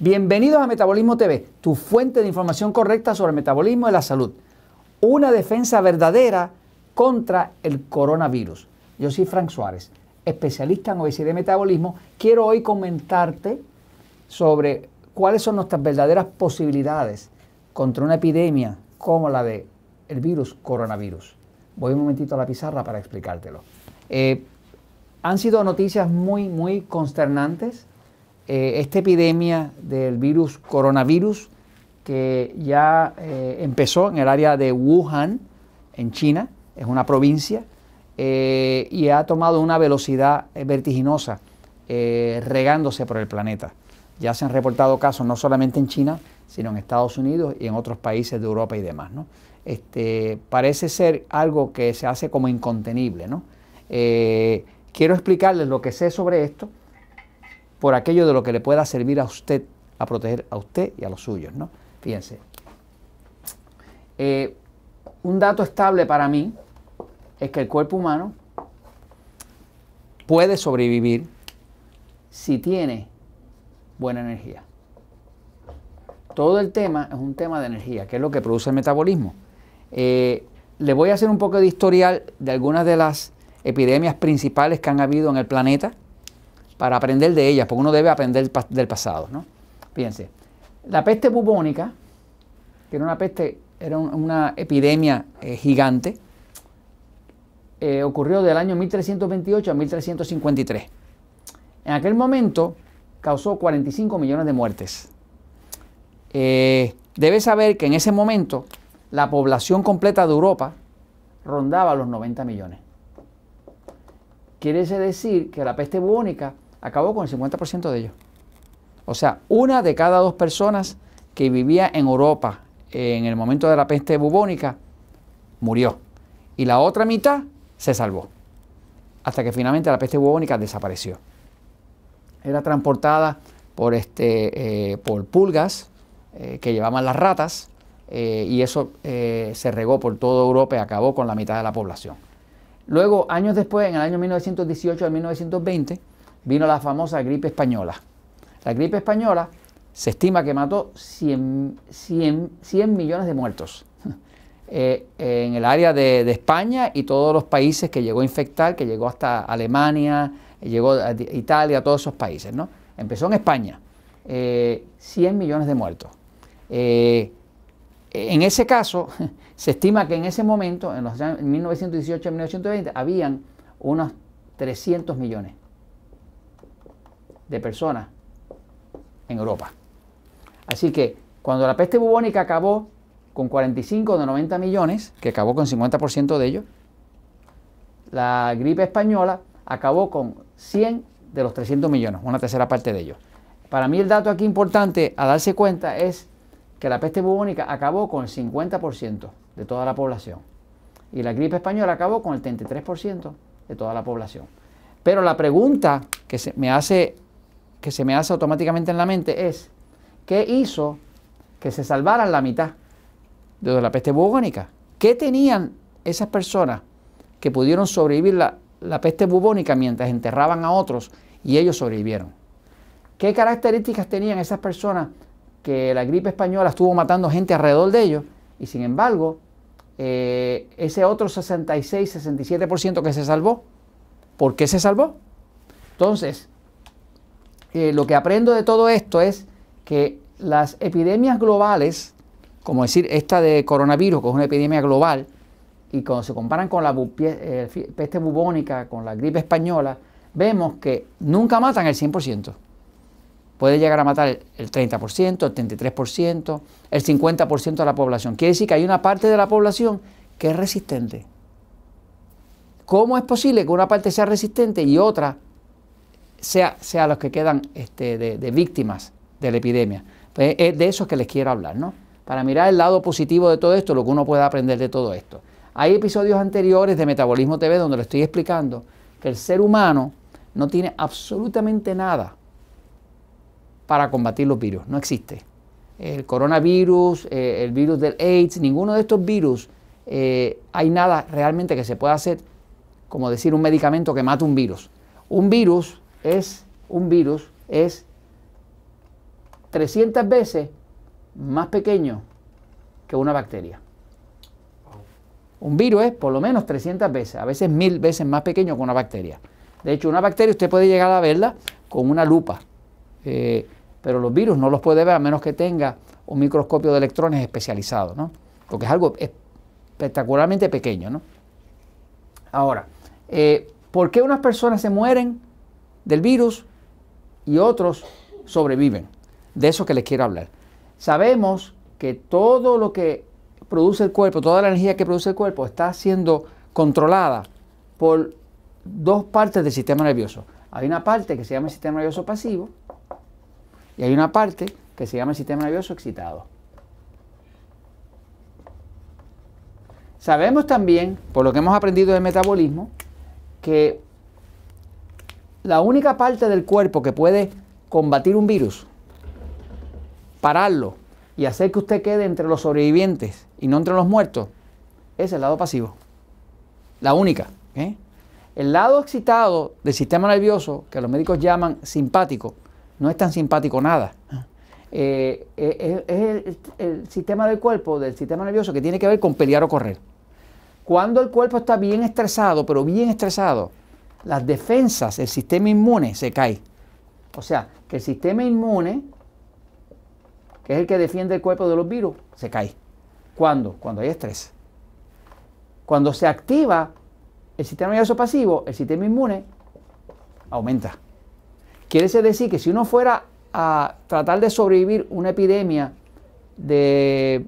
Bienvenidos a Metabolismo TV, tu fuente de información correcta sobre el metabolismo y la salud. Una defensa verdadera contra el coronavirus. Yo soy Frank Suárez, especialista en obesidad y metabolismo. Quiero hoy comentarte sobre cuáles son nuestras verdaderas posibilidades contra una epidemia como la de el virus coronavirus. Voy un momentito a la pizarra para explicártelo. Eh, han sido noticias muy, muy consternantes. Eh, esta epidemia del virus coronavirus que ya eh, empezó en el área de Wuhan, en China, es una provincia, y ha tomado una velocidad vertiginosa, regándose por el planeta. Ya se han reportado casos no solamente en China, sino en Estados Unidos y en otros países de Europa y demás. Este, parece ser algo que se hace como incontenible. Eh, quiero explicarles lo que sé sobre esto por aquello de lo que le pueda servir a usted, a proteger a usted y a los suyos. ¿no? Fíjense. Eh, un dato estable para mí es que el cuerpo humano puede sobrevivir si tiene buena energía. Todo el tema es un tema de energía, que es lo que produce el metabolismo. Eh, le voy a hacer un poco de historial de algunas de las epidemias principales que han habido en el planeta para aprender de ellas, porque uno debe aprender del pasado. ¿no? Fíjense, la peste bubónica, que era una peste, era una epidemia eh, gigante, eh, ocurrió del año 1328 a 1353. En aquel momento causó 45 millones de muertes. Eh, debe saber que en ese momento la población completa de Europa rondaba los 90 millones. Quiere decir que la peste bubónica acabó con el 50% de ellos. O sea, una de cada dos personas que vivía en Europa en el momento de la peste bubónica murió. Y la otra mitad se salvó. Hasta que finalmente la peste bubónica desapareció. Era transportada por, este, eh, por pulgas eh, que llevaban las ratas eh, y eso se regó por toda Europa y acabó con la mitad de la población. Luego, años después, en el año 1918 al 1920, vino la famosa gripe española. La gripe española se estima que mató 100, 100, millones de muertos en el área de, España y todos los países que llegó a infectar, que llegó hasta Alemania, llegó a Italia, todos esos países. ¿no? Empezó en España, 100 eh, millones de muertos. Eh, en ese caso, se estima que en ese momento, en los años 1918 y 1920, habían unos 300 millones de personas en Europa. Así que cuando la peste bubónica acabó con 45 de 90 millones, que acabó con 50% de ellos, la gripe española acabó con 100 de los 300 millones, una tercera parte de ellos. Para mí el dato aquí importante a darse cuenta es que la peste bubónica acabó con el 50% de toda la población y la gripe española acabó con el 33% de toda la población. Pero la pregunta que se me hace que se me hace automáticamente en la mente es ¿qué hizo que se salvaran la mitad de la peste bubónica? ¿Qué tenían esas personas que pudieron sobrevivir la, la peste bubónica mientras enterraban a otros y ellos sobrevivieron. ¿Qué características tenían esas personas que la gripe española estuvo matando gente alrededor de ellos y sin embargo eh, ese otro 66-67% que se salvó? ¿Por qué se salvó? Entonces, lo que aprendo de todo esto es que las epidemias globales, como decir esta de coronavirus, que es una epidemia global, y cuando se comparan con la eh, peste bubónica, con la gripe española, vemos que nunca matan el 100%. Puede llegar a matar el 30%, el 33%, el 50% de la población. Quiere decir que hay una parte de la población que es resistente. ¿Cómo es posible que una parte sea resistente y otra sea, los que quedan este, de, víctimas de la epidemia? Pues es de eso que les quiero hablar, ¿no? Para mirar el lado positivo de todo esto, lo que uno puede aprender de todo esto. Hay episodios anteriores de Metabolismo TV donde le estoy explicando que el ser humano no tiene absolutamente nada para combatir los virus, no existe. El coronavirus, eh, el virus del AIDS, ninguno de estos virus, eh, hay nada realmente que se pueda hacer, como decir un medicamento que mate un virus. Un virus es, un virus es 300 veces más pequeño que una bacteria. Un virus es por lo menos 300 veces, a veces mil veces más pequeño que una bacteria. De hecho, una bacteria usted puede llegar a verla con una lupa, eh, pero los virus no los puede ver a menos que tenga un microscopio de electrones especializado, ¿no? Porque es algo espectacularmente pequeño, ¿no? Ahora, eh, ¿por qué unas personas se mueren del virus y otros sobreviven? De eso que les quiero hablar. Sabemos que todo lo que produce el cuerpo, toda la energía que produce el cuerpo está siendo controlada por dos partes del sistema nervioso. Hay una parte que se llama el sistema nervioso pasivo y hay una parte que se llama el sistema nervioso excitado. Sabemos también, por lo que hemos aprendido del metabolismo, que la única parte del cuerpo que puede combatir un virus, pararlo y hacer que usted quede entre los sobrevivientes y no entre los muertos, es el lado pasivo. La única. ¿eh? El lado excitado del sistema nervioso, que los médicos llaman simpático, no es tan simpático nada. Eh, eh, es el, sistema del cuerpo, del sistema nervioso, que tiene que ver con pelear o correr. Cuando el cuerpo está bien estresado, pero bien estresado, las defensas, el sistema inmune se cae. O sea, que el sistema inmune, que es el que defiende el cuerpo de los virus, se cae. ¿Cuándo? Cuando hay estrés. Cuando se activa el sistema nervioso pasivo, el sistema inmune aumenta. Quiere decir que si uno fuera a tratar de sobrevivir una epidemia de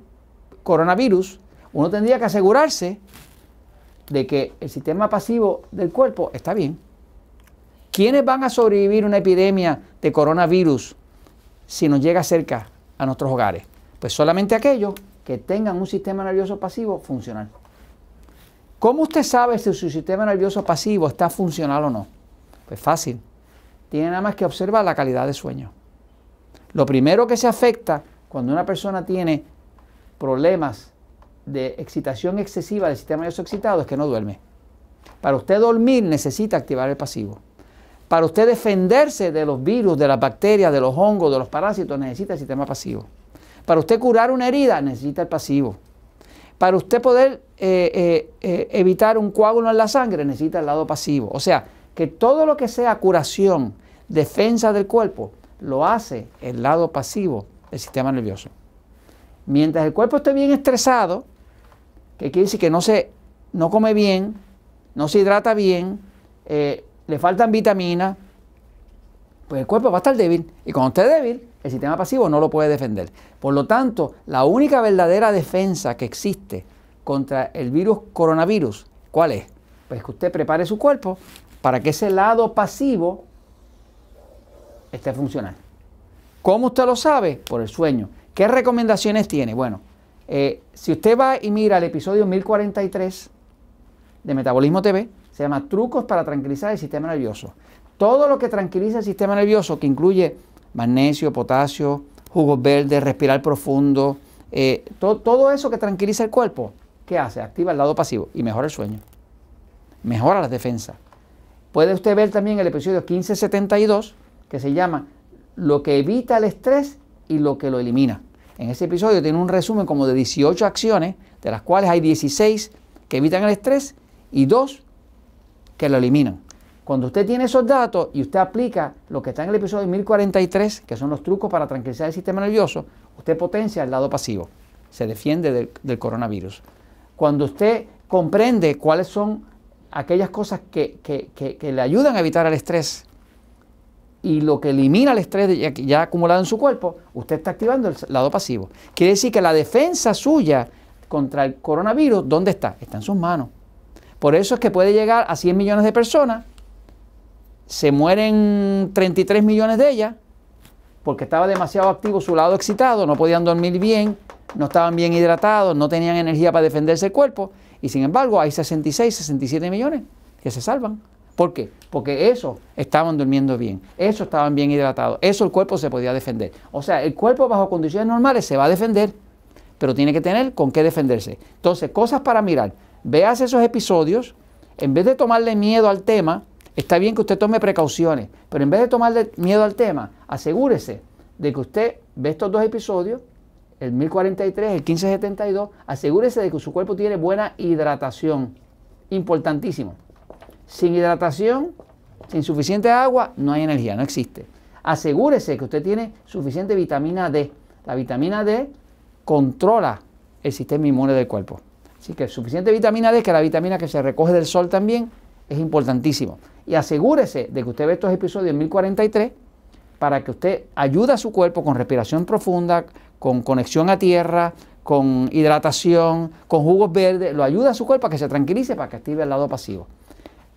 coronavirus, uno tendría que asegurarse de que el sistema pasivo del cuerpo está bien. ¿Quiénes van a sobrevivir una epidemia de coronavirus si nos llega cerca a nuestros hogares? Pues solamente aquellos que tengan un sistema nervioso pasivo funcional. ¿Cómo usted sabe si su sistema nervioso pasivo está funcional o no? Pues fácil. Tiene nada más que observar la calidad de sueño. Lo primero que se afecta cuando una persona tiene problemas de excitación excesiva del sistema nervioso excitado es que no duerme. Para usted dormir necesita activar el pasivo. Para usted defenderse de los virus, de las bacterias, de los hongos, de los parásitos, necesita el sistema pasivo. Para usted curar una herida necesita el pasivo. Para usted poder eh, eh, eh, evitar un coágulo en la sangre necesita el lado pasivo. O sea, que todo lo que sea curación, defensa del cuerpo, lo hace el lado pasivo del sistema nervioso. Mientras el cuerpo esté bien estresado, que quiere decir que no, se, no come bien, no se hidrata bien, le faltan vitaminas, pues el cuerpo va a estar débil. Y cuando esté débil, el sistema pasivo no lo puede defender. Por lo tanto, la única verdadera defensa que existe contra el virus coronavirus, ¿cuál es? Pues que usted prepare su cuerpo para que ese lado pasivo esté funcional. ¿Cómo usted lo sabe? Por el sueño. ¿Qué recomendaciones tiene? Bueno, eh, si usted va y mira el episodio 1043 de Metabolismo TV, se llama Trucos para tranquilizar el sistema nervioso. Todo lo que tranquiliza el sistema nervioso, que incluye magnesio, potasio, jugos verdes, respirar profundo, eh, todo eso que tranquiliza el cuerpo, ¿qué hace? Activa el lado pasivo y mejora el sueño, mejora las defensas. Puede usted ver también el episodio 1572, que se llama Lo que evita el estrés y lo que lo elimina. En ese episodio tiene un resumen como de 18 acciones, de las cuales hay 16 que evitan el estrés y 2 que lo eliminan. Cuando usted tiene esos datos y usted aplica lo que está en el episodio 1043, que son los trucos para tranquilizar el sistema nervioso, usted potencia el lado pasivo, se defiende del, coronavirus. Cuando usted comprende cuáles son aquellas cosas que, le ayudan a evitar el estrés y lo que elimina el estrés ya, acumulado en su cuerpo, usted está activando el lado pasivo. Quiere decir que la defensa suya contra el coronavirus, ¿dónde está? Está en sus manos. Por eso es que puede llegar a 100 millones de personas se mueren 33 millones de ellas porque estaba demasiado activo su lado excitado, no podían dormir bien, no estaban bien hidratados, no tenían energía para defenderse el cuerpo y sin embargo hay 66, 67 millones que se salvan. ¿Por qué? Porque eso estaban durmiendo bien, eso estaban bien hidratados, eso el cuerpo se podía defender. O sea, el cuerpo bajo condiciones normales se va a defender, pero tiene que tener con qué defenderse. Entonces, cosas para mirar. Veas esos episodios, en vez de tomarle miedo al tema, Está bien que usted tome precauciones, pero en vez de tomarle miedo al tema, asegúrese de que usted ve estos dos episodios, el 1043, el 1572, asegúrese de que su cuerpo tiene buena hidratación. Importantísimo. Sin hidratación, sin suficiente agua, no hay energía, no existe. Asegúrese que usted tiene suficiente vitamina D. La vitamina D controla el sistema inmune del cuerpo. Así que suficiente vitamina D, que la vitamina que se recoge del sol también, es importantísimo. Y asegúrese de que usted ve estos episodios en 1043 para que usted ayude a su cuerpo con respiración profunda, con conexión a tierra, con hidratación, con jugos verdes, lo ayuda a su cuerpo a que se tranquilice para que active el lado pasivo.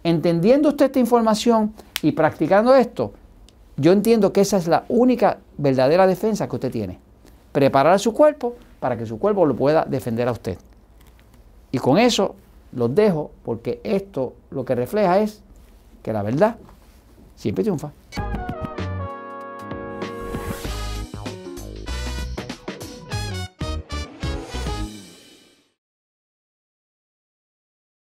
Entendiendo usted esta información y practicando esto, yo entiendo que esa es la única verdadera defensa que usted tiene. Preparar a su cuerpo para que su cuerpo lo pueda defender a usted. Y con eso los dejo porque esto lo que refleja es que la verdad siempre triunfa.